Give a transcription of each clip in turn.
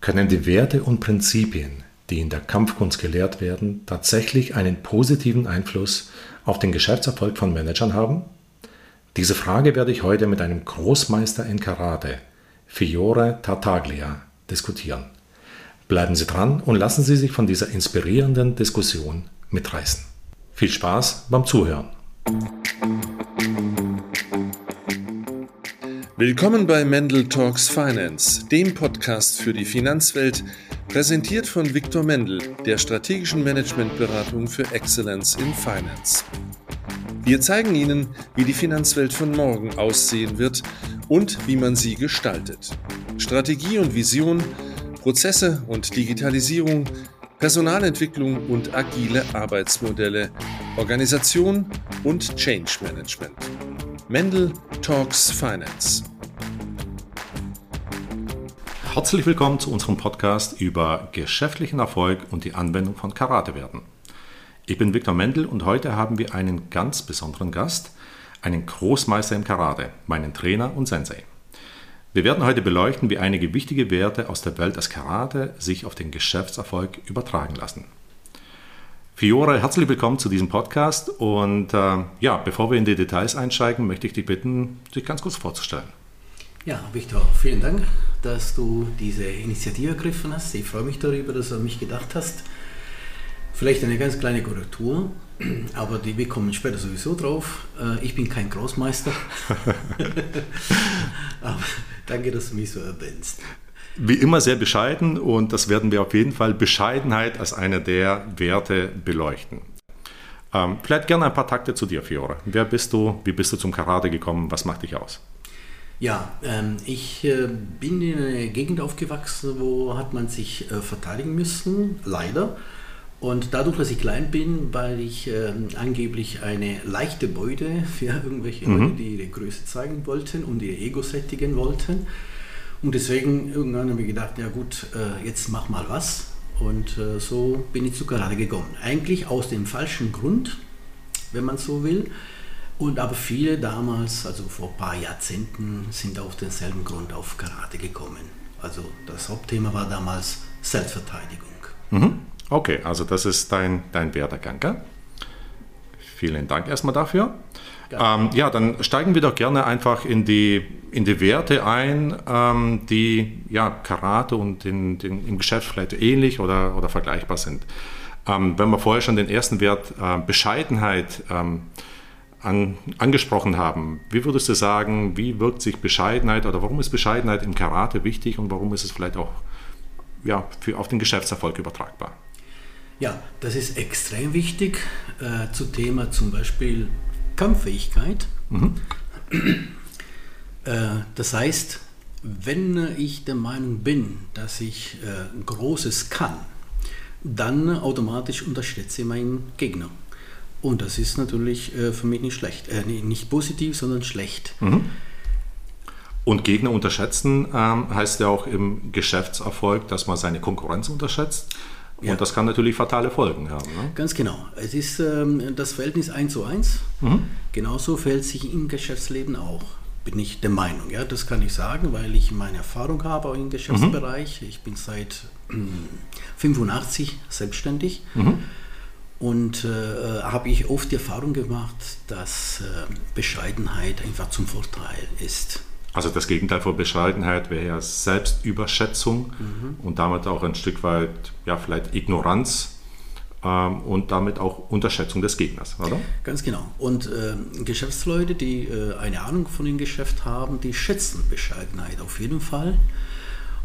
Können die Werte und Prinzipien, die in der Kampfkunst gelehrt werden, tatsächlich einen positiven Einfluss auf den Geschäftserfolg von Managern haben? Diese Frage werde ich heute mit einem Großmeister in Karate, Fiore Tartaglia, diskutieren. Bleiben Sie dran und lassen Sie sich von dieser inspirierenden Diskussion mitreißen. Viel Spaß beim Zuhören. Willkommen bei Mendel Talks Finance, dem Podcast für die Finanzwelt, präsentiert von Viktor Mendel, der strategischen Managementberatung für Excellence in Finance. Wir zeigen Ihnen, wie die Finanzwelt von morgen aussehen wird und wie man sie gestaltet. Strategie und Vision, Prozesse und Digitalisierung, Personalentwicklung und agile Arbeitsmodelle, Organisation und Change Management. Mendel Talks Finance. Herzlich willkommen zu unserem Podcast über geschäftlichen Erfolg und die Anwendung von Karatewerten. Ich bin Viktor Mendel und heute haben wir einen ganz besonderen Gast, einen Großmeister im Karate, meinen Trainer und Sensei. Wir werden heute beleuchten, wie einige wichtige Werte aus der Welt des Karate sich auf den Geschäftserfolg übertragen lassen. Fiore, herzlich willkommen zu diesem Podcast und äh, ja, bevor wir in die Details einsteigen, möchte ich dich bitten, dich ganz kurz vorzustellen. Ja, Viktor, vielen Dank, dass du diese Initiative ergriffen hast. Ich freue mich darüber, dass du an mich gedacht hast. Vielleicht eine ganz kleine Korrektur, aber die, wir kommen später sowieso drauf. Äh, ich bin kein Großmeister. aber danke, dass du mich so erwähnst wie immer sehr bescheiden und das werden wir auf jeden Fall Bescheidenheit als eine der Werte beleuchten. Ähm, vielleicht gerne ein paar Takte zu dir, Fiore. Wer bist du? Wie bist du zum Karate gekommen? Was macht dich aus? Ja, ähm, ich äh, bin in einer Gegend aufgewachsen, wo hat man sich äh, verteidigen müssen, leider. Und dadurch, dass ich klein bin, weil ich äh, angeblich eine leichte Beute für irgendwelche mhm. Leute, die ihre Größe zeigen wollten und ihr Ego sättigen wollten, und deswegen irgendwann habe ich gedacht, ja gut, äh, jetzt mach mal was. Und äh, so bin ich zu Karate gekommen. Eigentlich aus dem falschen Grund, wenn man so will. Und aber viele damals, also vor ein paar Jahrzehnten, sind auf denselben Grund auf Karate gekommen. Also das Hauptthema war damals Selbstverteidigung. Mhm. Okay, also das ist dein, dein Werdegang. Gell? Vielen Dank erstmal dafür. Ähm, ja, dann steigen wir doch gerne einfach in die, in die Werte ein, ähm, die ja, Karate und in, den, im Geschäft vielleicht ähnlich oder, oder vergleichbar sind. Ähm, wenn wir vorher schon den ersten Wert äh, Bescheidenheit ähm, an, angesprochen haben, wie würdest du sagen, wie wirkt sich Bescheidenheit oder warum ist Bescheidenheit im Karate wichtig und warum ist es vielleicht auch ja, für, auf den Geschäftserfolg übertragbar? Ja, das ist extrem wichtig äh, zu Thema zum Beispiel Kampffähigkeit. Mhm. Äh, das heißt, wenn ich der Meinung bin, dass ich äh, Großes kann, dann automatisch unterschätze ich meinen Gegner. Und das ist natürlich äh, für mich nicht schlecht. Äh, nicht positiv, sondern schlecht. Mhm. Und Gegner unterschätzen ähm, heißt ja auch im Geschäftserfolg, dass man seine Konkurrenz unterschätzt. Ja. Und das kann natürlich fatale Folgen haben. Ne? Ganz genau. Es ist ähm, das Verhältnis 1 zu 1. Mhm. Genauso verhält sich im Geschäftsleben auch. Bin ich der Meinung. Ja, das kann ich sagen, weil ich meine Erfahrung habe auch im Geschäftsbereich. Mhm. Ich bin seit äh, 85 selbstständig. Mhm. Und äh, habe ich oft die Erfahrung gemacht, dass äh, Bescheidenheit einfach zum Vorteil ist. Also das Gegenteil von Bescheidenheit wäre ja Selbstüberschätzung mhm. und damit auch ein Stück weit, ja, vielleicht Ignoranz ähm, und damit auch Unterschätzung des Gegners, oder? Ganz genau. Und äh, Geschäftsleute, die äh, eine Ahnung von dem Geschäft haben, die schätzen Bescheidenheit auf jeden Fall,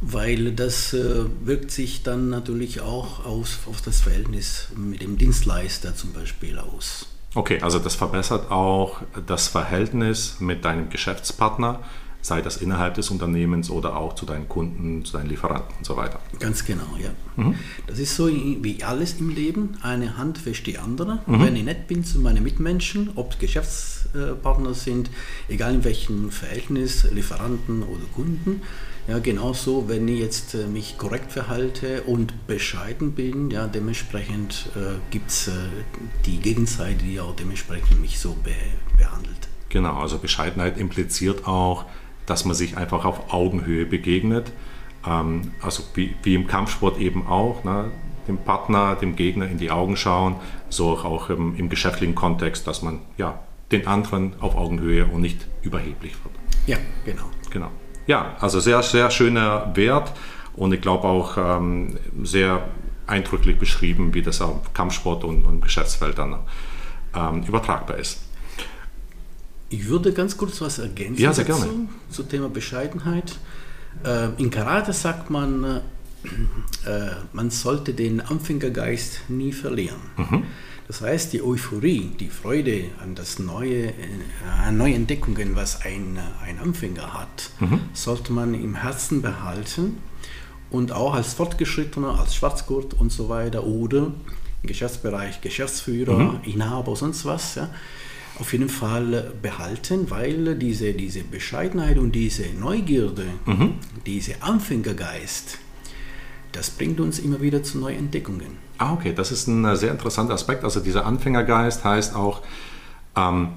weil das äh, wirkt sich dann natürlich auch aus, auf das Verhältnis mit dem Dienstleister zum Beispiel aus. Okay, also das verbessert auch das Verhältnis mit deinem Geschäftspartner sei das innerhalb des Unternehmens oder auch zu deinen Kunden, zu deinen Lieferanten und so weiter. Ganz genau, ja. Mhm. Das ist so wie alles im Leben, eine Hand wäscht die andere. Mhm. Wenn ich nett bin zu meinen Mitmenschen, ob Geschäftspartner sind, egal in welchem Verhältnis, Lieferanten oder Kunden, ja, genauso, wenn ich jetzt äh, mich korrekt verhalte und bescheiden bin, ja, dementsprechend äh, gibt es äh, die Gegenseite, die auch dementsprechend mich so be behandelt. Genau, also Bescheidenheit impliziert auch, dass man sich einfach auf Augenhöhe begegnet. Ähm, also wie, wie, im Kampfsport eben auch, ne? dem Partner, dem Gegner in die Augen schauen, so auch im, im geschäftlichen Kontext, dass man ja, den anderen auf Augenhöhe und nicht überheblich wird. Ja, genau. Genau. Ja, also sehr, sehr schöner Wert und ich glaube auch ähm, sehr eindrücklich beschrieben, wie das auf Kampfsport und, und Geschäftsfeld dann ähm, übertragbar ist. Ich würde ganz kurz was ergänzen ja, sehr dazu, gerne. zum Thema Bescheidenheit. Äh, in Karate sagt man, äh, äh, man sollte den Anfängergeist nie verlieren. Mhm. Das heißt, die Euphorie, die Freude an das neue, an neue Entdeckungen, was ein, ein Anfänger hat, mhm. sollte man im Herzen behalten und auch als Fortgeschrittener, als Schwarzgurt und so weiter oder im Geschäftsbereich Geschäftsführer, mhm. Inhaber, sonst was, ja, auf jeden Fall behalten, weil diese, diese Bescheidenheit und diese Neugierde, mhm. dieser Anfängergeist, das bringt uns immer wieder zu neuen Entdeckungen. Ah, okay, das ist ein äh, sehr interessanter Aspekt. Also dieser Anfängergeist heißt auch, ähm,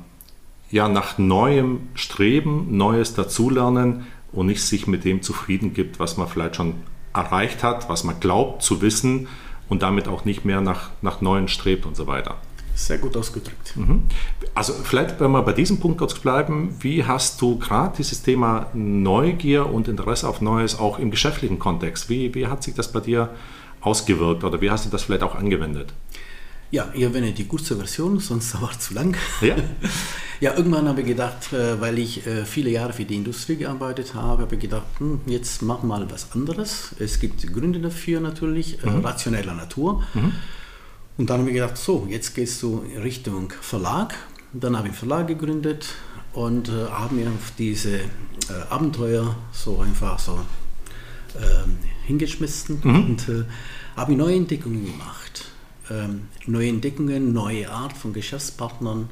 ja, nach neuem Streben, Neues dazulernen und nicht sich mit dem zufrieden gibt, was man vielleicht schon erreicht hat, was man glaubt zu wissen und damit auch nicht mehr nach, nach Neuen strebt und so weiter. Sehr gut ausgedrückt. Mhm. Also vielleicht, wenn wir bei diesem Punkt kurz bleiben, wie hast du gerade dieses Thema Neugier und Interesse auf Neues auch im geschäftlichen Kontext, wie, wie hat sich das bei dir ausgewirkt oder wie hast du das vielleicht auch angewendet? Ja, ich erwähne die kurze Version, sonst dauert es zu lang. Ja. ja, irgendwann habe ich gedacht, äh, weil ich äh, viele Jahre für die Industrie gearbeitet habe, habe ich gedacht, hm, jetzt mach mal was anderes. Es gibt Gründe dafür natürlich, äh, mhm. rationeller Natur. Mhm. Und dann habe ich gedacht, so, jetzt gehst du Richtung Verlag. Dann habe ich einen Verlag gegründet und äh, habe mir auf diese äh, Abenteuer so einfach so äh, hingeschmissen mhm. und äh, habe neue Entdeckungen gemacht. Ähm, neue Entdeckungen, neue Art von Geschäftspartnern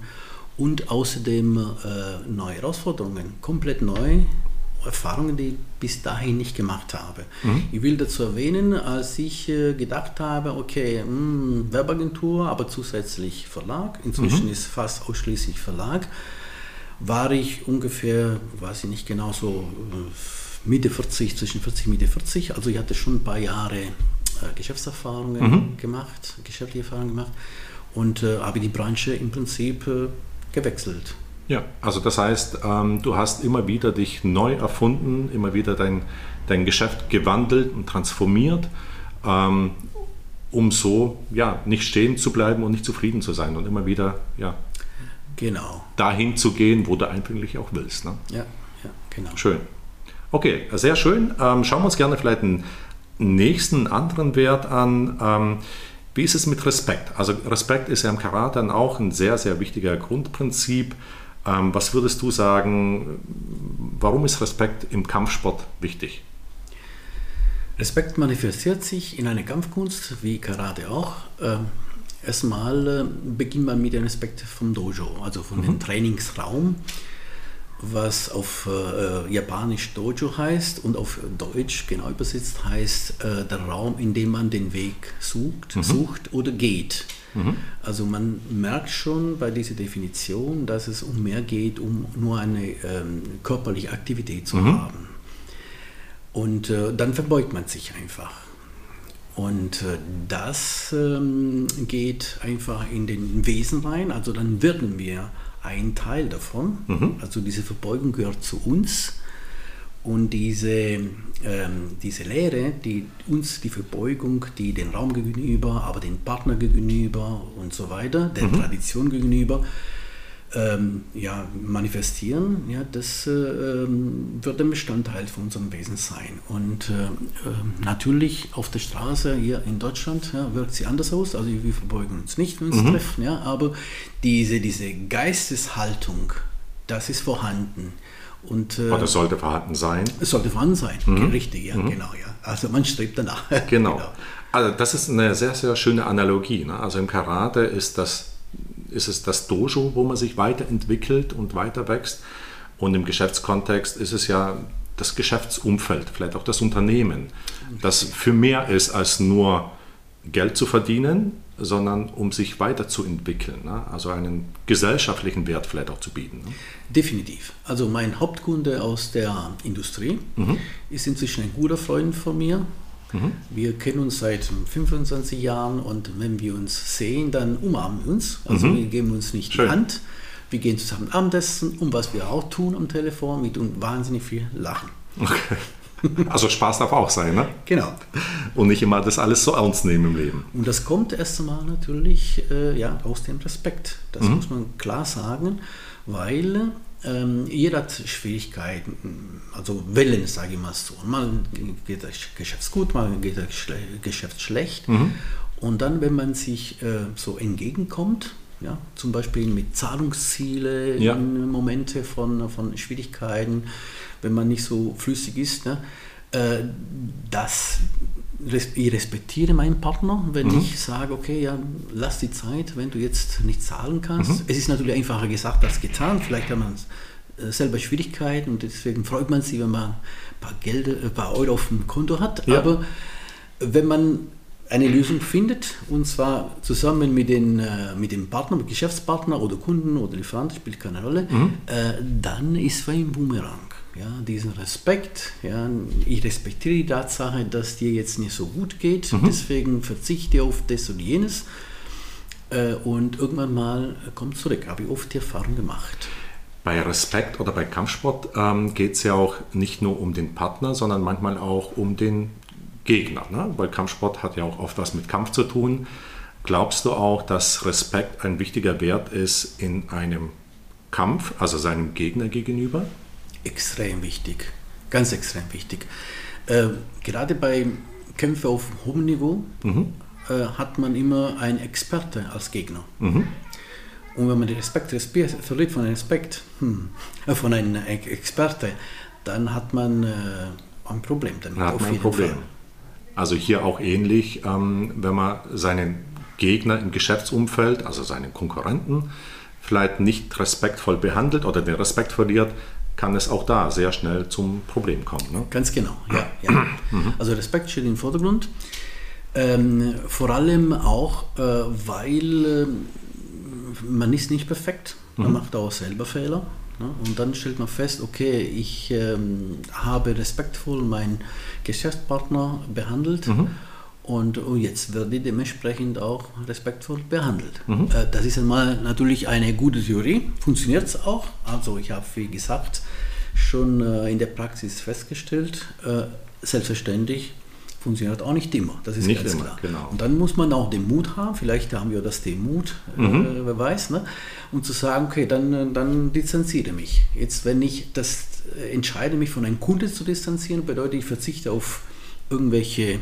und außerdem äh, neue Herausforderungen, komplett neu Erfahrungen, die ich bis dahin nicht gemacht habe. Mhm. Ich will dazu erwähnen, als ich äh, gedacht habe, okay, mh, hm, Werbeagentur, aber zusätzlich Verlag, inzwischen mhm. ist fast ausschließlich Verlag, war ich ungefähr, weiß ich nicht genau, so äh, Mitte 40, zwischen 40 und Mitte 40. Also ich hatte schon ein paar Jahre äh, Geschäftserfahrungen mhm. gemacht, geschäftliche Erfahrungen gemacht und äh, habe die Branche im Prinzip äh, gewechselt. Ja, also das heißt, ähm, du hast immer wieder dich neu erfunden, immer wieder dein, dein Geschäft gewandelt und transformiert, ähm, um so ja, nicht stehen zu bleiben und nicht zufrieden zu sein und immer wieder ja, genau. dahin zu gehen, wo du eigentlich auch willst. Ne? Ja, ja, genau. Schön. Okay, sehr schön. Ähm, schauen wir uns gerne vielleicht einen nächsten anderen Wert an. Ähm, wie ist es mit Respekt? Also Respekt ist ja im Karate dann auch ein sehr, sehr wichtiger Grundprinzip. Ähm, was würdest du sagen, warum ist Respekt im Kampfsport wichtig? Respekt manifestiert sich in einer Kampfkunst, wie Karate auch. Ähm, erstmal äh, beginnt man mit dem Respekt vom Dojo, also von mhm. dem Trainingsraum, was auf äh, Japanisch Dojo heißt und auf Deutsch genau übersetzt heißt äh, der Raum, in dem man den Weg sucht, mhm. sucht oder geht. Mhm. Also man merkt schon bei dieser Definition, dass es um mehr geht, um nur eine ähm, körperliche Aktivität zu mhm. haben. Und äh, dann verbeugt man sich einfach. Und äh, das ähm, geht einfach in den Wesen rein, also dann werden wir ein Teil davon. Mhm. Also diese Verbeugung gehört zu uns. Und diese, ähm, diese Lehre, die uns die Verbeugung, die den Raum gegenüber, aber den Partner gegenüber und so weiter, der mhm. Tradition gegenüber, ähm, ja, manifestieren, ja, das äh, ähm, wird ein Bestandteil von unserem Wesen sein. Und äh, äh, natürlich auf der Straße hier in Deutschland ja, wirkt sie anders aus. Also wir verbeugen uns nicht, wenn wir uns mhm. treffen, ja, aber diese, diese Geisteshaltung, das ist vorhanden. Und, äh, Oder sollte vorhanden sein? Es sollte vorhanden sein, mhm. richtig, ja, mhm. genau. Ja. Also man strebt danach. Genau. genau. Also das ist eine sehr, sehr schöne Analogie. Ne? Also im Karate ist, das, ist es das Dojo, wo man sich weiterentwickelt und weiter wächst. Und im Geschäftskontext ist es ja das Geschäftsumfeld, vielleicht auch das Unternehmen, das für mehr ist als nur Geld zu verdienen, sondern um sich weiterzuentwickeln, ne? also einen gesellschaftlichen Wert vielleicht auch zu bieten. Ne? Definitiv. Also mein Hauptkunde aus der Industrie mhm. ist inzwischen ein guter Freund von mir. Mhm. Wir kennen uns seit 25 Jahren und wenn wir uns sehen, dann umarmen wir uns. Also mhm. wir geben uns nicht Schön. die Hand. Wir gehen zusammen Abendessen und was wir auch tun am Telefon, wir tun wahnsinnig viel lachen. Okay. Also Spaß darf auch sein, ne? Genau. Und nicht immer das alles so ernst nehmen im Leben. Und das kommt erst einmal natürlich äh, ja, aus dem Respekt. Das mhm. muss man klar sagen, weil ähm, jeder hat Schwierigkeiten, also Wellen, sage ich mal so. Mal geht das Geschäft gut, mal geht das Geschäft schlecht. Mhm. Und dann, wenn man sich äh, so entgegenkommt, ja, zum Beispiel mit Zahlungsziele ja. in Momente von, von Schwierigkeiten, wenn man nicht so flüssig ist. Ne? Äh, das, ich respektiere meinen Partner, wenn mhm. ich sage, okay, ja, lass die Zeit, wenn du jetzt nicht zahlen kannst. Mhm. Es ist natürlich einfacher gesagt als getan. Vielleicht hat man äh, selber Schwierigkeiten und deswegen freut man sich, wenn man ein paar, Geld, ein paar Euro auf dem Konto hat. Ja. Aber wenn man eine Lösung findet, und zwar zusammen mit, den, äh, mit dem Partner, mit Geschäftspartner oder Kunden oder Lieferant, spielt keine Rolle, mhm. äh, dann ist es ein Boomerang. Ja, diesen Respekt, ja, ich respektiere die Tatsache, dass dir jetzt nicht so gut geht, mhm. deswegen verzichte auf das und jenes äh, und irgendwann mal kommt zurück. Habe ich oft die Erfahrung gemacht. Bei Respekt oder bei Kampfsport ähm, geht es ja auch nicht nur um den Partner, sondern manchmal auch um den Gegner. Ne? Weil Kampfsport hat ja auch oft was mit Kampf zu tun. Glaubst du auch, dass Respekt ein wichtiger Wert ist in einem Kampf, also seinem Gegner gegenüber? extrem wichtig, ganz extrem wichtig. Äh, gerade bei Kämpfen auf hohem Niveau mhm. äh, hat man immer einen Experte als Gegner. Mhm. Und wenn man den Respekt, Respekt verliert von einem Respekt, hm, äh, von einem Experte, dann hat man äh, ein Problem damit. Hat man ein Problem. Fall. Also hier auch ähnlich, ähm, wenn man seinen Gegner im Geschäftsumfeld, also seinen Konkurrenten, vielleicht nicht respektvoll behandelt oder den Respekt verliert, kann es auch da sehr schnell zum Problem kommen. Ne? Ganz genau, ja. ja. Also Respekt steht im Vordergrund. Ähm, vor allem auch, äh, weil äh, man ist nicht perfekt, man mhm. macht auch selber Fehler. Ne? Und dann stellt man fest, okay, ich ähm, habe respektvoll meinen Geschäftspartner behandelt. Mhm und jetzt wird die dementsprechend auch respektvoll behandelt. Mhm. Äh, das ist einmal natürlich eine gute Theorie, funktioniert es auch. Also ich habe, wie gesagt, schon äh, in der Praxis festgestellt, äh, selbstverständlich funktioniert auch nicht immer, das ist nicht ganz immer, klar. Genau. Und dann muss man auch den Mut haben, vielleicht haben wir das den Mut, mhm. wer weiß, ne? um zu sagen, okay, dann, dann distanziere mich. Jetzt, wenn ich das entscheide, mich von einem Kunde zu distanzieren, bedeutet, ich verzichte auf irgendwelche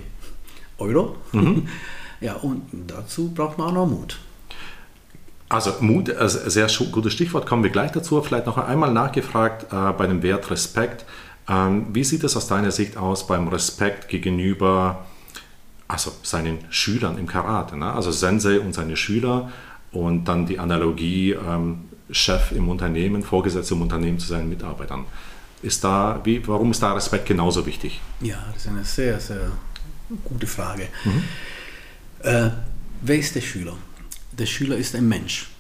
Euro. Mhm. Ja, und dazu braucht man auch noch Mut. Also Mut, also sehr gutes Stichwort, kommen wir gleich dazu. Vielleicht noch einmal nachgefragt äh, bei dem Wert Respekt. Ähm, wie sieht es aus deiner Sicht aus beim Respekt gegenüber also seinen Schülern im Karate? Ne? Also Sensei und seine Schüler und dann die Analogie ähm, Chef im Unternehmen, Vorgesetzter im Unternehmen zu seinen Mitarbeitern. Ist da, wie, warum ist da Respekt genauso wichtig? Ja, das ist eine sehr, sehr Gute Frage. Mhm. Äh, wer ist der Schüler? Der Schüler ist ein Mensch.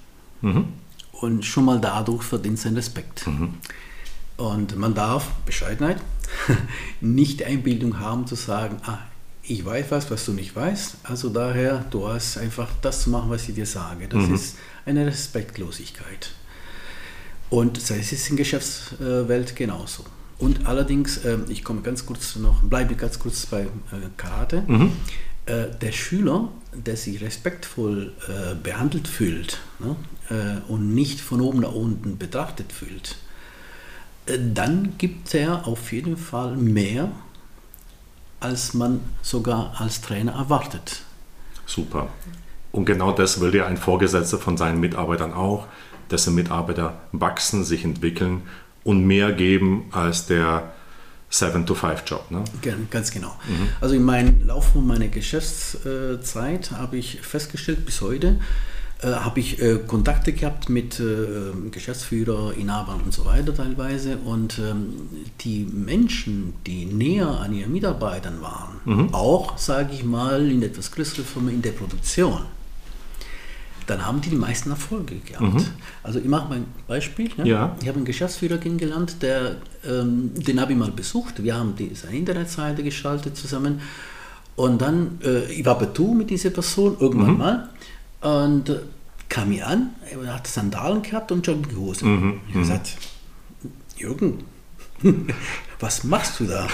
Mhm. Und schon mal dadurch verdient sein Respekt. Mhm. Und man darf, Bescheidenheit, nicht die Einbildung haben zu sagen, ah, ich weiß was, was du nicht weißt, also daher, du hast einfach das zu machen, was ich dir sage. Das mhm. ist eine Respektlosigkeit. Und das ist in der Geschäftswelt genauso. Und allerdings, äh, ich komme ganz kurz noch, bleibe ganz kurz bei äh, Karate. Mhm. Äh, der Schüler, der sich respektvoll äh, behandelt fühlt ne, und nicht von oben nach unten betrachtet fühlt, dann gibt er auf jeden Fall mehr, als man sogar als Trainer erwartet. Super. Und genau das will ja ein Vorgesetzter von seinen Mitarbeitern auch, dessen Mitarbeiter wachsen, sich entwickeln und mehr geben als der 7-to-5-Job. Ne? Ganz genau. Mhm. Also in meinem Laufe meiner Geschäftszeit habe ich festgestellt, bis heute habe ich äh, Kontakte gehabt mit äh, Geschäftsführer, Inhabern und so weiter teilweise. Und ähm, die Menschen, die näher an ihren Mitarbeitern waren, mhm. auch, sage ich mal, in etwas größeren Firmen in der Produktion, dann haben die die meisten Erfolge gehabt. Mhm. Also ich mache mal ein Beispiel. Ne? Ja. Ich habe einen Geschäftsführer kennengelernt, der, ähm, den habe ich mal besucht. Wir haben die, seine Internetseite geschaltet zusammen. Und dann, äh, ich war betu mit dieser Person irgendwann mhm. mal. Und äh, kam mir an, er hat Sandalen gehabt und Jogginghosen. Mhm. Ich habe mhm. gesagt, Jürgen, was machst du da?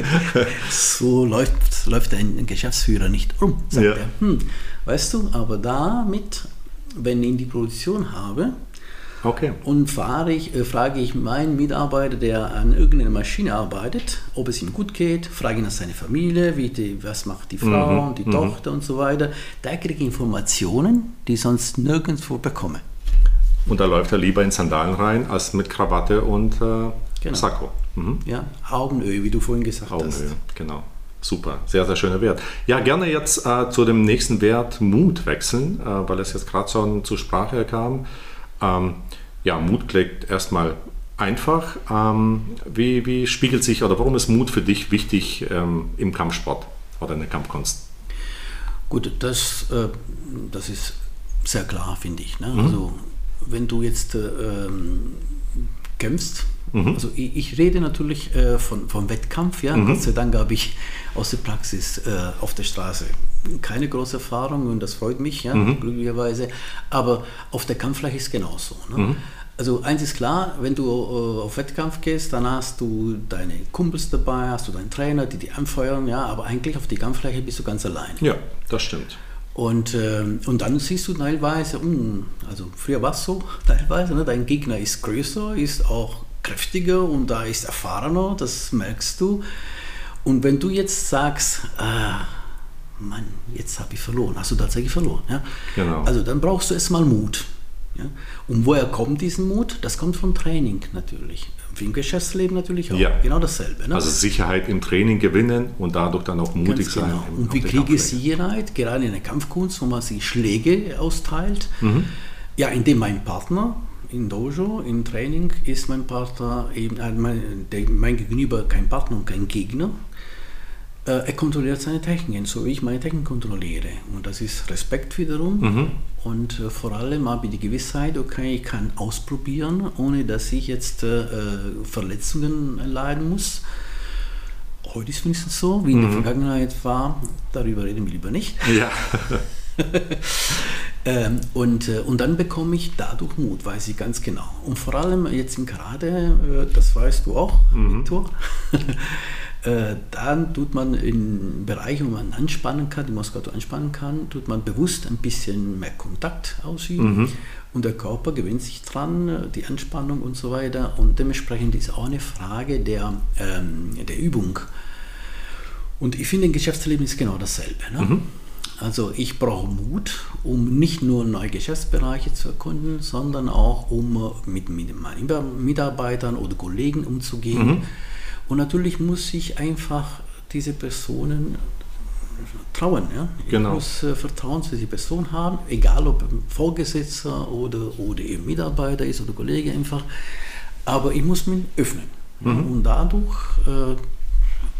so läuft, läuft ein Geschäftsführer nicht um, sagt ja. er. Hm, weißt du, aber damit, wenn ich die Produktion habe, Okay. Und fahre ich, äh, frage ich meinen Mitarbeiter, der an irgendeiner Maschine arbeitet, ob es ihm gut geht, frage ihn nach seiner Familie, wie die, was macht die Frau, mhm. die mhm. Tochter und so weiter. Da kriege ich Informationen, die ich sonst nirgendwo bekomme. Und da läuft er lieber in Sandalen rein, als mit Krawatte und äh, genau. Sakko. Mhm. Ja, Augenöl, wie du vorhin gesagt Augenöl, hast. Augenöl, genau. Super, sehr, sehr schöner Wert. Ja, gerne jetzt äh, zu dem nächsten Wert Mut wechseln, äh, weil es jetzt gerade schon zur Sprache kam. Ähm, ja, Mut klingt erstmal einfach. Ähm, wie, wie, spiegelt sich oder warum ist Mut für dich wichtig ähm, im Kampfsport oder in der Kampfkunst? Gut, das, äh, das ist sehr klar, finde ich. Ne? Mhm. Also, wenn du jetzt äh, ähm, kämpfst, mhm. also ich, ich, rede natürlich äh, von, vom Wettkampf, ja. Mhm. Gott sei Dank habe ich aus der Praxis äh, auf der Straße keine große Erfahrung und das freut mich, ja, mhm. glücklicherweise. Aber auf der Kampffläche ist es genauso. Ne? Mhm. Also eins ist klar, wenn du äh, auf Wettkampf gehst, dann hast du deine Kumpels dabei, hast du deinen Trainer, die dich anfeuern, ja, aber eigentlich auf die Kampffläche bist du ganz allein. Ja, das stimmt. Und, äh, und dann siehst du teilweise, mh, hm, also früher war es so, teilweise, ne, dein Gegner ist größer, ist auch kräftiger und da ist erfahrener, das merkst du. Und wenn du jetzt sagst, ah, Mann, jetzt habe ich verloren, hast du tatsächlich verloren. Ja? Genau. Also dann brauchst du erstmal Mut. Ja? Und woher kommt diesen Mut? Das kommt vom Training natürlich. Im Geschäftsleben natürlich auch. Ja. Genau dasselbe. Ne? Also Sicherheit im Training gewinnen und dadurch dann auch mutig Ganz sein. Genau. Im, und wie kriege ich Sicherheit, gerade in der Kampfkunst, wo man sich Schläge austeilt? Mhm. Ja, indem mein Partner in Dojo, im Training, ist mein Partner eben, äh, mein, mein Gegenüber kein Partner und kein Gegner, äh, er kontrolliert seine Techniken, so wie ich meine Techniken kontrolliere. Und das ist Respekt wiederum. Mhm. Und äh, vor allem habe ich die Gewissheit, okay, ich kann ausprobieren, ohne dass ich jetzt äh, Verletzungen leiden muss. Heute ist es wenigstens so, wie in mhm. der Vergangenheit war. Darüber reden wir lieber nicht. Ja. ähm, und, äh, und dann bekomme ich dadurch Mut, weiß ich ganz genau. Und vor allem jetzt im Karate, äh, das weißt du auch, mhm. Victor. Äh, dann tut man in Bereichen, wo man anspannen kann, die Muskulatur anspannen kann, tut man bewusst ein bisschen mehr Kontakt ausüben mhm. und der Körper gewöhnt sich dran, die Anspannung und so weiter. Und dementsprechend ist auch eine Frage der, ähm, der Übung. Und ich finde, im Geschäftsleben ist genau dasselbe. Ne? Mhm. Also ich brauche Mut, um nicht nur neue Geschäftsbereiche zu erkunden, sondern auch um mit, mit meinen Mitarbeitern oder Kollegen umzugehen. Mhm und natürlich muss ich einfach diese Personen trauen. Ja? Genau. Ich muss äh, Vertrauen zu dieser Person haben, egal ob Vorgesetzter oder, oder eben Mitarbeiter ist oder Kollege einfach. Aber ich muss mich öffnen. Mhm. Und dadurch äh,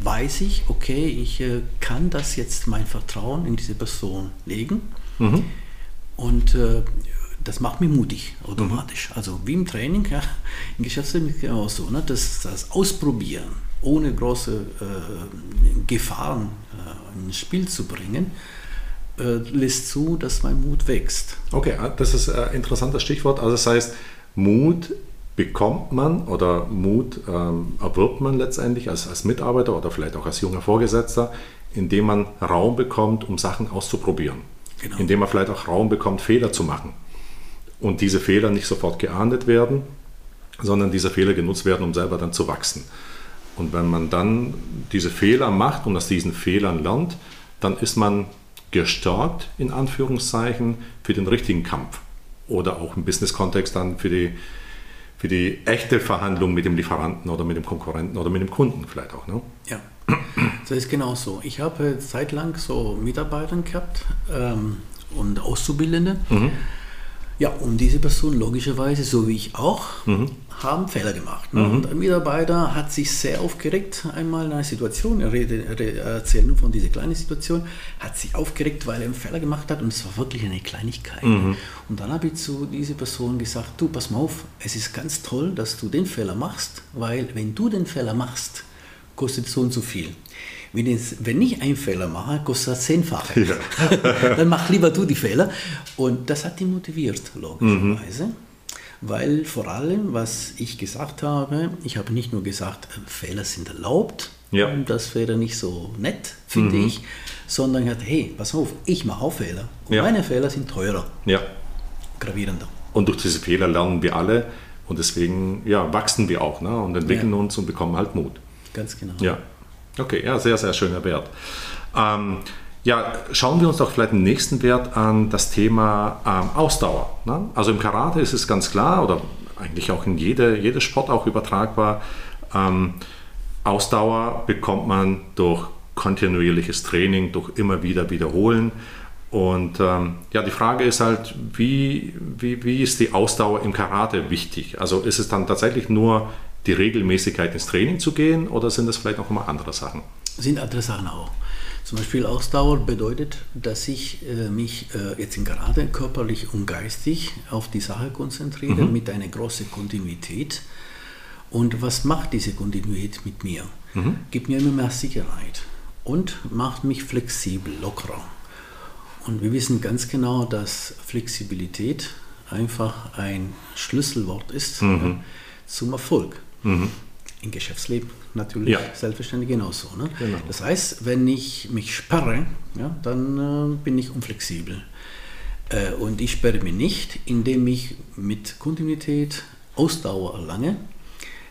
weiß ich, okay, ich äh, kann das jetzt mein Vertrauen in diese Person legen. Mhm. Und äh, das macht mich mutig automatisch. Mhm. Also wie im Training, ja, im Geschäftsleben ist es auch so, ne, das, das Ausprobieren ohne große äh, Gefahren äh, ins Spiel zu bringen, lässt zu, dass mein Mut wächst. Okay, ah, das ist ein interessantes Stichwort. Also das heißt, Mut bekommt man oder Mut ähm, erwirbt man letztendlich als, als Mitarbeiter oder vielleicht auch als junger Vorgesetzter, indem man Raum bekommt, um Sachen auszuprobieren. Genau. Indem man vielleicht auch Raum bekommt, Fehler zu machen und diese Fehler nicht sofort geahndet werden, sondern diese Fehler genutzt werden, um selber dann zu wachsen. Und wenn man dann diese Fehler macht und aus diesen Fehlern lernt, dann ist man gestärkt, in Anführungszeichen, für den richtigen Kampf. Oder auch im Business-Kontext dann für die, für die echte Verhandlung mit dem Lieferanten oder mit dem Konkurrenten oder mit dem Kunden vielleicht auch. Ne? Ja, das ist genau so. Ich habe zeitlang so Mitarbeiter gehabt ähm, und Auszubildende. Mhm Ja, und diese Person logischerweise, so wie ich auch, mhm. Haben Fehler gemacht. Ne? Mhm. Und ein Mitarbeiter hat sich sehr aufgeregt einmal in einer Situation, er erzählt nur von dieser kleinen Situation, hat sich aufgeregt, weil er einen Fehler gemacht hat und es war wirklich eine Kleinigkeit. Mhm. Und dann habe ich zu dieser Person gesagt, du, pass mal auf, es ist ganz toll, dass du den Fehler machst, weil wenn du den Fehler machst, kostet so und so viel. Wenn, ich, wenn ich einen Fehler mache, kostet das zehnfach. Ja. Dann mach lieber du die Fehler. Und das hat ihn motiviert, logischerweise. Mhm. Weil vor allem, was ich gesagt habe, ich habe nicht nur gesagt, äh, Fehler sind erlaubt, ja. das wäre nicht so nett, finde mhm. ich, sondern hat, hey, pass auf, ich mache auch Fehler. Und ja. meine Fehler sind teurer. Ja. Gravierender. Und durch diese Fehler lernen wir alle und deswegen ja, wachsen wir auch ne? und entwickeln ja. uns und bekommen halt Mut. Ganz genau. Ja. Okay, ja, sehr, sehr schöner Wert. Ähm, ja, schauen wir uns doch vielleicht den nächsten Wert an, das Thema ähm, Ausdauer. Ne? Also im Karate ist es ganz klar, oder eigentlich auch in jede, jede Sport auch übertragbar, ähm, Ausdauer bekommt man durch kontinuierliches Training, durch immer wieder Wiederholen. Und ähm, ja, die Frage ist halt, wie, wie, wie ist die Ausdauer im Karate wichtig? Also ist es dann tatsächlich nur die Regelmäßigkeit ins Training zu gehen oder sind das vielleicht auch immer andere Sachen? Sind andere Sachen auch. Zum Beispiel Ausdauer bedeutet, dass ich äh, mich äh, jetzt gerade körperlich und geistig auf die Sache konzentriere mhm. mit einer großen Kontinuität. Und was macht diese Kontinuität mit mir? Mhm. Gibt mir immer mehr Sicherheit und macht mich flexibel, lockerer. Und wir wissen ganz genau, dass Flexibilität einfach ein Schlüsselwort ist mhm. ja, zum Erfolg. Mhm. Im Geschäftsleben natürlich ja. selbstverständlich genauso. Ne? Genau. Das heißt, wenn ich mich sperre, ja, dann äh, bin ich unflexibel. Äh, und ich sperre mich nicht, indem ich mit Kontinuität Ausdauer erlange.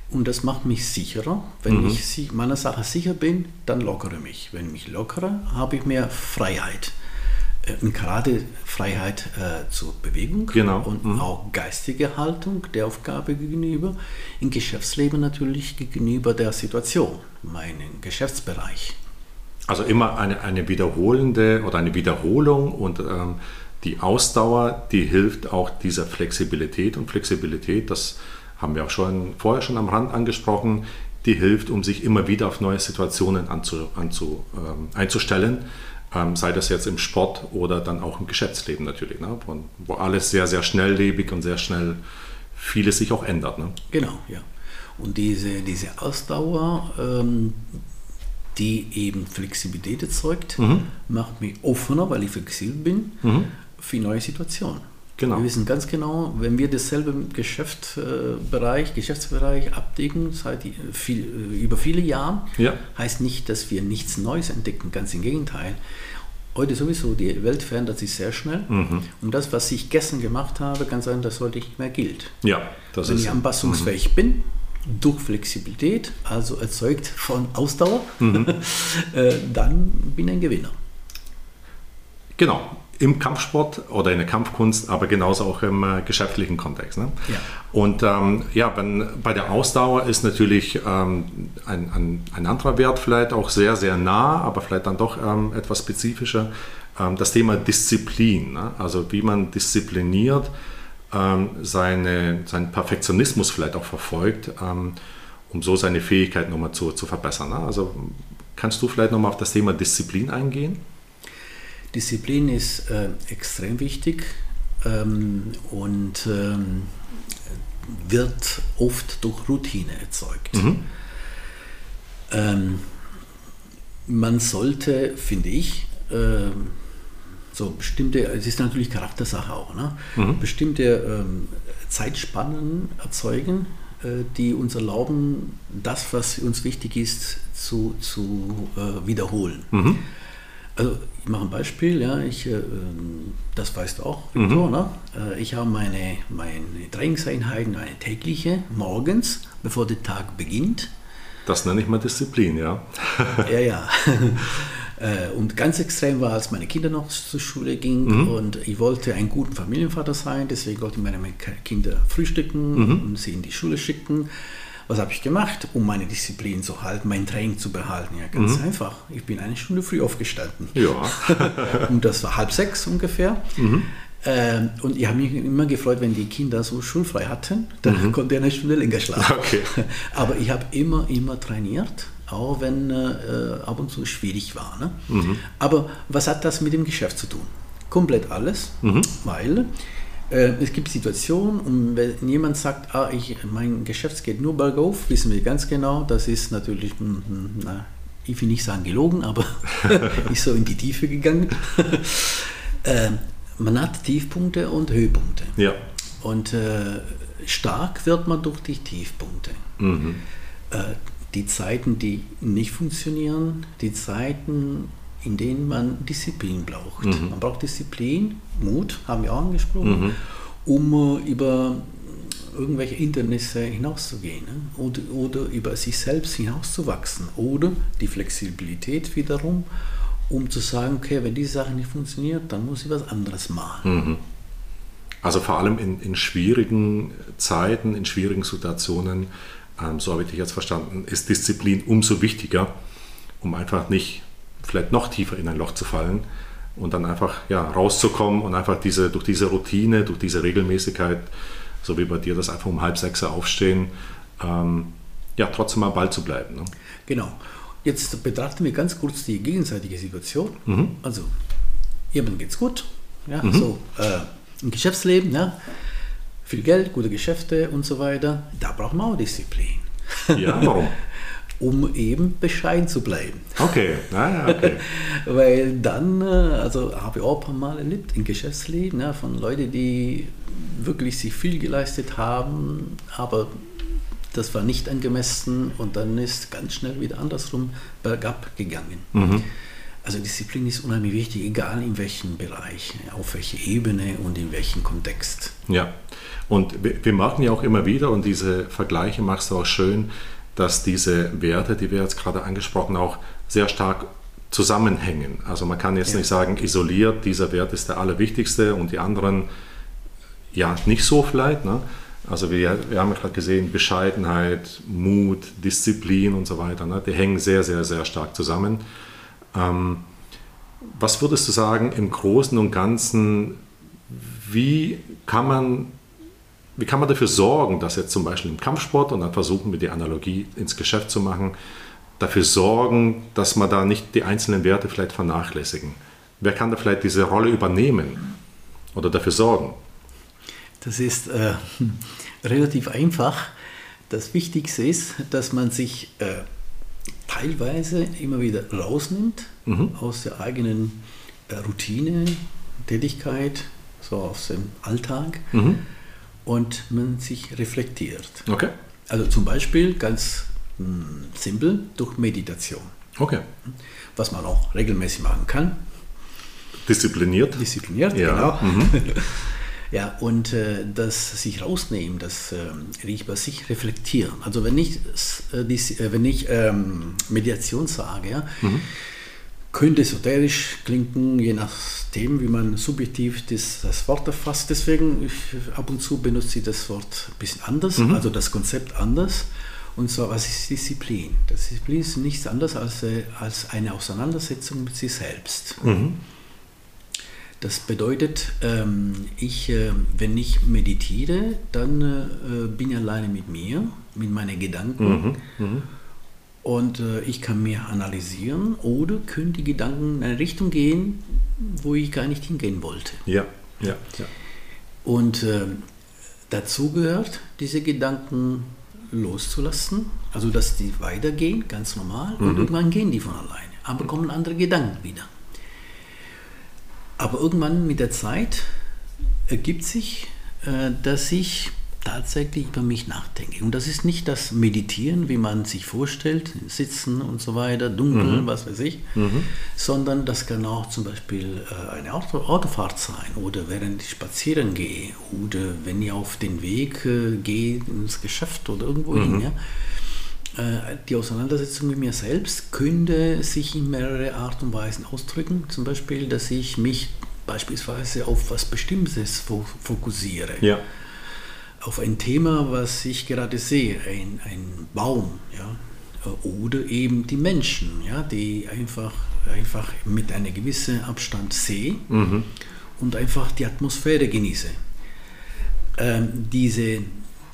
Und das macht mich sicherer. Wenn mhm. ich meiner Sache sicher bin, dann lockere mich. Wenn ich mich lockere, habe ich mehr Freiheit. Äh, gerade Freiheit äh, zur Bewegung genau. und mhm. auch geistige Haltung der Aufgabe gegenüber, im Geschäftsleben natürlich gegenüber der Situation, meinen Geschäftsbereich. Also immer eine, eine wiederholende oder eine Wiederholung und ähm, die Ausdauer, die hilft auch dieser Flexibilität und Flexibilität, das haben wir auch schon vorher schon am Rand angesprochen, die hilft, um sich immer wieder auf neue Situationen anzu, anzu, ähm, einzustellen ähm, sei das jetzt im Sport oder dann auch im Geschäftsleben natürlich, ne? wo, wo alles sehr, sehr schnelllebig und sehr schnell vieles sich auch ändert. Ne? Genau, ja. Und diese, diese Ausdauer, ähm, die eben Flexibilität erzeugt, mhm. macht mich offener, weil ich flexibel bin, mhm. für neue Situationen. Genau. Wir wissen ganz genau, wenn wir dasselbe Geschäftsbereich, Geschäftsbereich abdecken seit viel, über viele Jahre, ja. heißt nicht, dass wir nichts Neues entdecken, ganz im Gegenteil. Heute sowieso, die Welt verändert sich sehr schnell. Mhm. Und das, was ich gestern gemacht habe, kann sein, dass heute nicht mehr gilt. Ja, das Wenn ist, ich anpassungsfähig mhm. bin, durch Flexibilität, also erzeugt von Ausdauer, mhm. Äh, dann bin ich ein Gewinner. Genau, im Kampfsport oder in der Kampfkunst, aber genauso auch im äh, geschäftlichen Kontext. Ne? Ja. Und ähm, ja, wenn, bei der Ausdauer ist natürlich ähm, ein, ein, ein, anderer Wert vielleicht auch sehr, sehr nah, aber vielleicht dann doch ähm, etwas spezifischer, ähm, das Thema Disziplin. Ne? Also wie man diszipliniert ähm, seine, seinen Perfektionismus vielleicht auch verfolgt, ähm, um so seine Fähigkeit nochmal zu, zu verbessern. Ne? Also kannst du vielleicht nochmal auf das Thema Disziplin eingehen? Disziplin ist äh, extrem wichtig ähm, und ähm, wird oft durch Routine erzeugt. Mhm. Ähm, man sollte, finde ich, äh, so bestimmte, es ist natürlich Charaktersache auch, ne? Mhm. bestimmte ähm, Zeitspannen erzeugen, äh, die uns erlauben, das, was uns wichtig ist, zu, zu äh, wiederholen. Mhm. Also ich mache ein Beispiel, ja, ich, äh, das weißt du auch, mhm. ne? Äh, ich habe meine, meine Trainingseinheiten, eine tägliche, morgens, bevor der Tag beginnt. Das nenne ich mal Disziplin, ja. ja, ja. Äh, und ganz extrem war, als meine Kinder noch zur Schule gingen mhm. und ich wollte ein guter Familienvater sein, deswegen wollte ich meine Kinder frühstücken mhm. und sie in die Schule schicken. Was habe ich gemacht, um meine Disziplin zu halten, mein Training zu behalten? Ja, ganz mhm. einfach. Ich bin eine Stunde früh aufgestanden. Ja. und das war halb sechs ungefähr. Mhm. Ähm, und ich habe mich immer gefreut, wenn die Kinder so schulfrei hatten, dann mhm. konnte er eine Stunde länger schlafen. Okay. Aber ich habe immer, immer trainiert, auch wenn äh, ab und zu schwierig war. Ne? Mhm. Aber was hat das mit dem Geschäft zu tun? Komplett alles, mhm. weil es gibt Situationen, wenn jemand sagt, ah, ich, mein Geschäft geht nur bergauf, wissen wir ganz genau, das ist natürlich, hm, hm, na, ich will nicht sagen gelogen, aber ist so in die Tiefe gegangen. äh, man hat Tiefpunkte und Höhepunkte. Ja. Und äh, stark wird man durch die Tiefpunkte. Mhm. Äh, die Zeiten, die nicht funktionieren, die Zeiten, in denen man Disziplin braucht. Mhm. Man braucht Disziplin, Mut, haben wir auch angesprochen, mhm. um äh, über irgendwelche Hindernisse hinauszugehen ne? oder, oder über sich selbst hinauszuwachsen oder die Flexibilität wiederum, um zu sagen, okay, wenn diese Sache nicht funktioniert, dann muss ich was anderes machen. Mhm. Also vor allem in, in, schwierigen Zeiten, in schwierigen Situationen, ähm, so habe ich dich jetzt verstanden, ist Disziplin umso wichtiger, um einfach nicht vielleicht noch tiefer in ein Loch zu fallen und dann einfach ja, rauszukommen und einfach diese, durch diese Routine, durch diese Regelmäßigkeit, so wie bei dir das einfach um halb sechs aufstehen, ähm, ja, trotzdem am Ball zu bleiben. Ne? Genau. Jetzt betrachten wir ganz kurz die gegenseitige Situation. Mhm. Also, jemandem es gut, ja, mhm. so äh, im Geschäftsleben, ja, viel Geld, gute Geschäfte und so weiter. Da braucht man auch Disziplin. Ja, warum? um eben bescheiden zu bleiben. Okay, ah, okay. Weil dann, äh, also habe ich auch ein paar Mal erlebt im Geschäftsleben, ja, von Leuten, die wirklich sich viel geleistet haben, aber das war nicht angemessen und dann ist ganz schnell wieder andersrum bergab gegangen. Mhm. Also Disziplin ist unheimlich wichtig, egal in welchem Bereich, auf welcher Ebene und in welchem Kontext. Ja, und wir, wir merken ja auch immer wieder, und diese Vergleiche machst du auch schön, dass diese Werte, die wir jetzt gerade angesprochen, auch sehr stark zusammenhängen. Also man kann jetzt ja. nicht sagen, isoliert, dieser Wert ist der allerwichtigste und die anderen ja nicht so vielleicht. Ne? Also wir, wir haben ja gerade gesehen, Bescheidenheit, Mut, Disziplin und so weiter, ne? die hängen sehr, sehr, sehr stark zusammen. Ähm, was würdest du sagen im Großen und Ganzen, wie kann man, wie kann man dafür sorgen, dass jetzt zum Beispiel im Kampfsport, und dann versuchen wir die Analogie ins Geschäft zu machen, dafür sorgen, dass man da nicht die einzelnen Werte vielleicht vernachlässigen? Wer kann da vielleicht diese Rolle übernehmen oder dafür sorgen? Das ist äh, relativ einfach. Das Wichtigste ist, dass man sich äh, teilweise immer wieder rausnimmt mhm. aus der eigenen äh, Routine, Tätigkeit, so aus dem Alltag mhm. Und man sich reflektiert. Okay. Also zum Beispiel ganz mh, hm, simpel durch Meditation. Okay. Was man auch regelmäßig machen kann. Diszipliniert. Diszipliniert, ja. genau. Mhm. Ja, und äh, das sich rausnehmen, das äh, bei sich reflektieren. Also wenn ich, äh, die, äh, wenn ich ähm, Mediation sage, ja, mhm. Könnte esoterisch klingen, je nachdem, wie man subjektiv das, das Wort erfasst. Deswegen ich, ab und zu benutze ich das Wort ein bisschen anders, mhm. also das Konzept anders. Und zwar, was ist Disziplin? Das Disziplin ist nichts anderes als, äh, als eine Auseinandersetzung mit sich selbst. Mhm. Das bedeutet, ähm, ich, äh, wenn ich meditiere, dann äh, bin ich alleine mit mir, mit meinen Gedanken. Mhm, mh. Und äh, ich kann mehr analysieren oder können die Gedanken in eine Richtung gehen, wo ich gar nicht hingehen wollte. Ja, ja, ja. Und dazu gehört, diese Gedanken loszulassen, also dass die weitergehen, ganz normal, mhm. und irgendwann gehen die von alleine, aber kommen andere Gedanken wieder. Aber irgendwann mit der Zeit ergibt sich, äh, dass ich tatsächlich über mich nachdenke. Und das ist nicht das Meditieren, wie man sich vorstellt, sitzen und so weiter, dunkel, mhm. was weiß ich, mhm. sondern das kann auch zum Beispiel äh, eine Auto Autofahrt sein oder während ich spazieren gehe oder wenn ich auf den Weg äh, gehe ins Geschäft oder irgendwo mhm. hin. Ja? Äh, die Auseinandersetzung mit mir selbst könnte sich in mehrere Art und Weisen ausdrücken. Zum Beispiel, dass ich mich beispielsweise auf was Bestimmtes fokussiere. Ja. Auf ein Thema, was ich gerade sehe, ein, ein Baum. Ja? Oder eben die Menschen, ja? die einfach, einfach mit einem gewissen Abstand sehe. Mhm. und einfach die Atmosphäre genieße. Ähm, diese,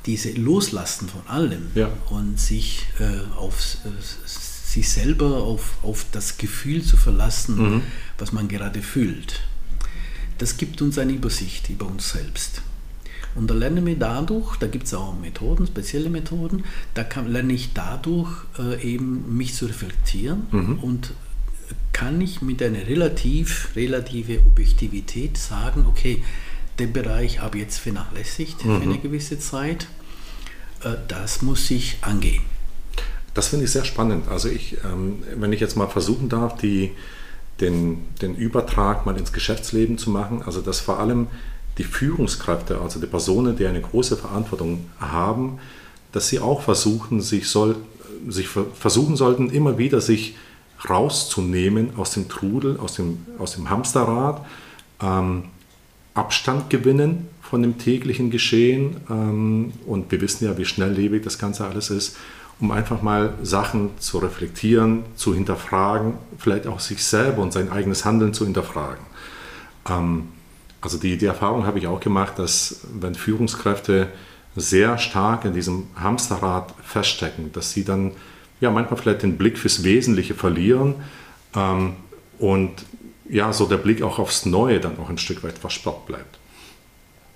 diese Loslassen von allem Ja. und sich äh, auf äh, sich selber auf, auf das Gefühl zu verlassen, was man gerade fühlt. Das gibt uns eine Übersicht über uns selbst. Und da lernen wir dadurch, da gibt es auch Methoden, spezielle Methoden, da kann, lerne ich dadurch äh, eben mich zu reflektieren und kann ich mit einer relativ, relative Objektivität sagen, okay, den Bereich habe ich jetzt vernachlässigt für eine gewisse Zeit, äh, das muss ich angehen. Das finde ich sehr spannend. Also ich, ähm, wenn ich jetzt mal versuchen darf, die, den, den Übertrag mal ins Geschäftsleben zu machen, also dass vor allem die Führungskräfte, also die Personen, die eine große Verantwortung haben, dass sie auch versuchen, sich, soll, sich ver- versuchen sollten, immer wieder sich rauszunehmen aus dem Trudel, aus dem, aus dem Hamsterrad, ähm, Abstand gewinnen von dem täglichen Geschehen. Ähm, und wir wissen ja, wie schnelllebig das Ganze alles ist, um einfach mal Sachen zu reflektieren, zu hinterfragen, vielleicht auch sich selber und sein eigenes Handeln zu hinterfragen. Ähm, also die, die Erfahrung habe ich auch gemacht, dass wenn Führungskräfte sehr stark in diesem Hamsterrad feststecken, dass sie dann ja manchmal vielleicht den Blick fürs Wesentliche verlieren ähm, und ja, so der Blick auch aufs Neue dann auch ein Stück weit versperrt bleibt.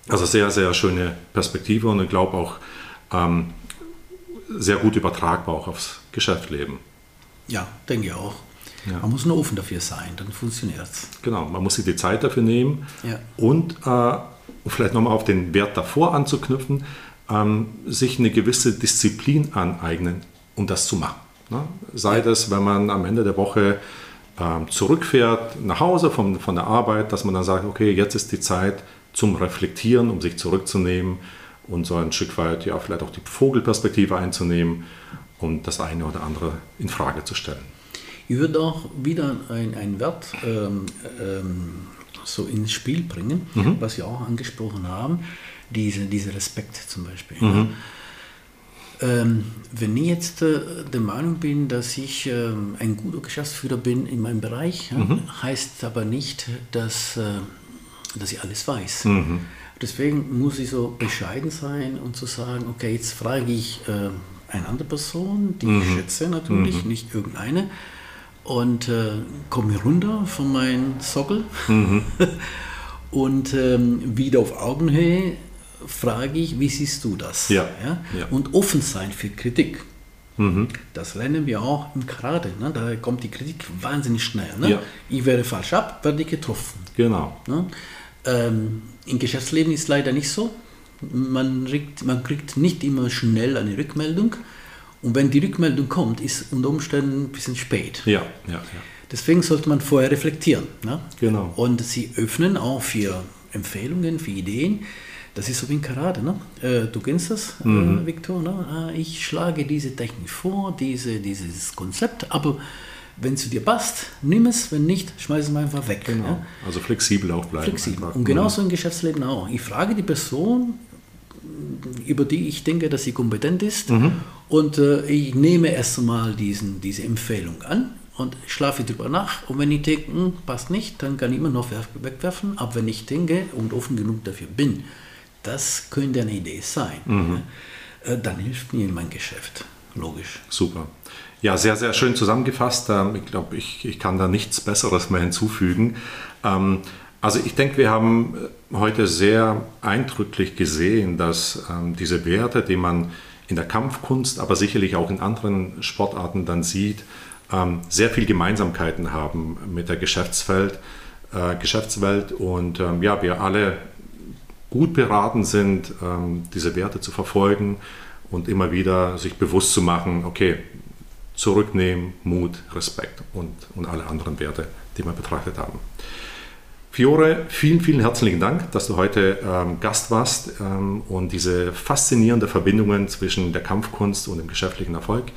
Also sehr, sehr schöne Perspektive und ich glaube auch ähm, sehr gut übertragbar auch aufs Geschäftsleben. Ja, denke ich auch. Ja. Man muss nur offen dafür sein, dann funktioniert es. Genau, man muss sich die Zeit dafür nehmen Ja. und äh, um vielleicht nochmal auf den Wert davor anzuknüpfen, ähm, sich eine gewisse Disziplin aneignen, um das zu machen. Ne? Sei das, wenn man am Ende der Woche ähm, zurückfährt nach Hause von, von der Arbeit, dass man dann sagt, okay, jetzt ist die Zeit zum Reflektieren, um sich zurückzunehmen und so ein Stück weit ja vielleicht auch die Vogelperspektive einzunehmen und das eine oder andere in Frage zu stellen. Ich würde auch wieder ein, Wert ähm, ähm, so ins Spiel bringen, was wir auch angesprochen haben, diese, dieser Respekt zum Beispiel. Ja. Ähm, wenn ich jetzt äh, der Meinung bin, dass ich ähm, ein guter Geschäftsführer bin in meinem Bereich, ja, heißt aber nicht, dass, äh, dass ich alles weiß. Deswegen muss ich so bescheiden sein und zu sagen, okay, jetzt frage ich äh, eine andere Person, die ich schätze natürlich, nicht irgendeine, und äh, komme runter von meinem Sockel und ähm, wieder auf Augenhöhe frage ich, wie siehst du das? Ja, ja. Und offen sein für Kritik. Das lernen wir auch im Karate. Ne? Da kommt die Kritik wahnsinnig schnell. Ne? Ja. Ich werde falsch ab, werde ich getroffen. Genau. Ne? Ähm, Im Geschäftsleben ist es leider nicht so. Man kriegt, man kriegt nicht immer schnell eine Rückmeldung. Und wenn die Rückmeldung kommt, ist unter Umständen ein bisschen spät. Ja, ja, ja. Deswegen sollte man vorher reflektieren. Ne? Genau. Und sie öffnen auch für Empfehlungen, für Ideen. Das ist so wie in Karate. Ne? Äh, du kennst das, äh, Viktor. Ne? Ah, Ich schlage diese Technik vor, diese, dieses Konzept, aber wenn es zu dir passt, nimm es, wenn nicht, schmeiß es mal einfach weg. Genau. Ja? Also flexibel auch bleiben. Flexibel. einfach. Und genauso im Geschäftsleben auch. Ich frage die Person, über die ich denke, dass sie kompetent ist, und äh, ich nehme erst einmal diesen, diese Empfehlung an und schlafe drüber nach. Und wenn ich denke, hm, passt nicht, dann kann ich immer noch werf- wegwerfen. Aber wenn ich denke und offen genug dafür bin, das könnte eine Idee sein, ja, äh, dann hilft mir in mein Geschäft. Logisch. Super. Ja, sehr, sehr schön zusammengefasst. Ähm, Ich glaube, ich, ich kann da nichts Besseres mehr hinzufügen. Ähm, Also ich denke, wir haben äh, heute sehr eindrücklich gesehen, dass ähm, diese Werte, die man in der Kampfkunst, aber sicherlich auch in anderen Sportarten dann sieht, ähm, sehr viel Gemeinsamkeiten haben mit der Geschäftswelt, äh, Geschäftswelt und ähm, ja, wir alle gut beraten sind, ähm, diese Werte zu verfolgen und immer wieder sich bewusst zu machen, okay, zurücknehmen, Mut, Respekt und, und alle anderen Werte, die wir betrachtet haben. Fiore, vielen, vielen herzlichen Dank, dass du heute ähm, Gast warst ähm, und diese faszinierende Verbindungen zwischen der Kampfkunst und dem geschäftlichen Erfolg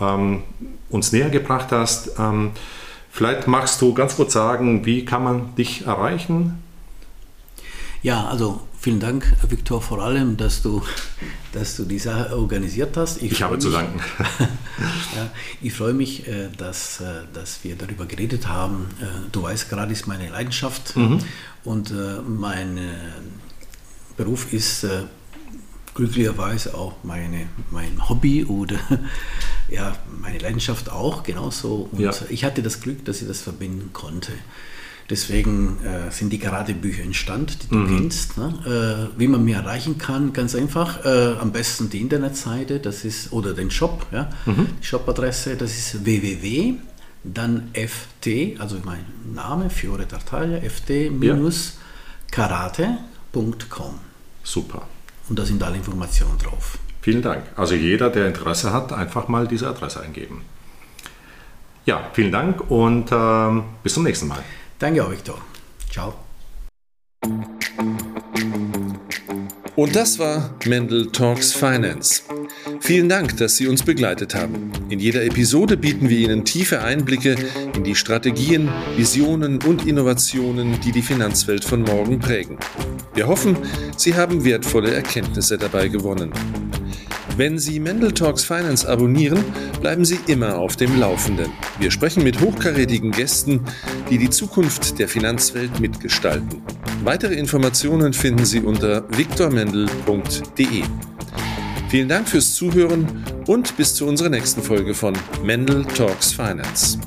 ähm, uns näher gebracht hast. Ähm, vielleicht magst du ganz kurz sagen, wie kann man dich erreichen? Ja, also Vielen Dank, Viktor, vor allem, dass du, dass du die Sache organisiert hast. Ich, ich habe mich, zu danken. ja, ich freue mich, äh, dass, äh, dass wir darüber geredet haben. Äh, du weißt, gerade ist meine Leidenschaft mhm. und mein Beruf ist glücklicherweise auch meine, mein Hobby oder ja, meine Leidenschaft auch genauso. Und ja. ich hatte das Glück, dass ich das verbinden konnte. Deswegen äh, sind die Karate-Bücher entstanden, die du mhm. kennst. Ne? Äh, wie man mich erreichen kann, ganz einfach. Äh, am besten die Internetseite, das ist, oder den Shop, ja? Mhm. die Shop-Adresse, das ist www, dann ft, also mein Name, Fiore Tartaglia, ft-karate.com. Super. Und da sind alle Informationen drauf. Vielen Dank. Also jeder, der Interesse hat, einfach mal diese Adresse eingeben. Ja, vielen Dank und ähm, bis zum nächsten Mal. Danke auch, Viktor. Ciao. Und das war Mendel Talks Finance. Vielen Dank, dass Sie uns begleitet haben. In jeder Episode bieten wir Ihnen tiefe Einblicke in die Strategien, Visionen und Innovationen, die die Finanzwelt von morgen prägen. Wir hoffen, Sie haben wertvolle Erkenntnisse dabei gewonnen. Wenn Sie Mendel Talks Finance abonnieren, bleiben Sie immer auf dem Laufenden. Wir sprechen mit hochkarätigen Gästen, die die Zukunft der Finanzwelt mitgestalten. Weitere Informationen finden Sie unter viktormendel.de. Vielen Dank fürs Zuhören und bis zu unserer nächsten Folge von Mendel Talks Finance.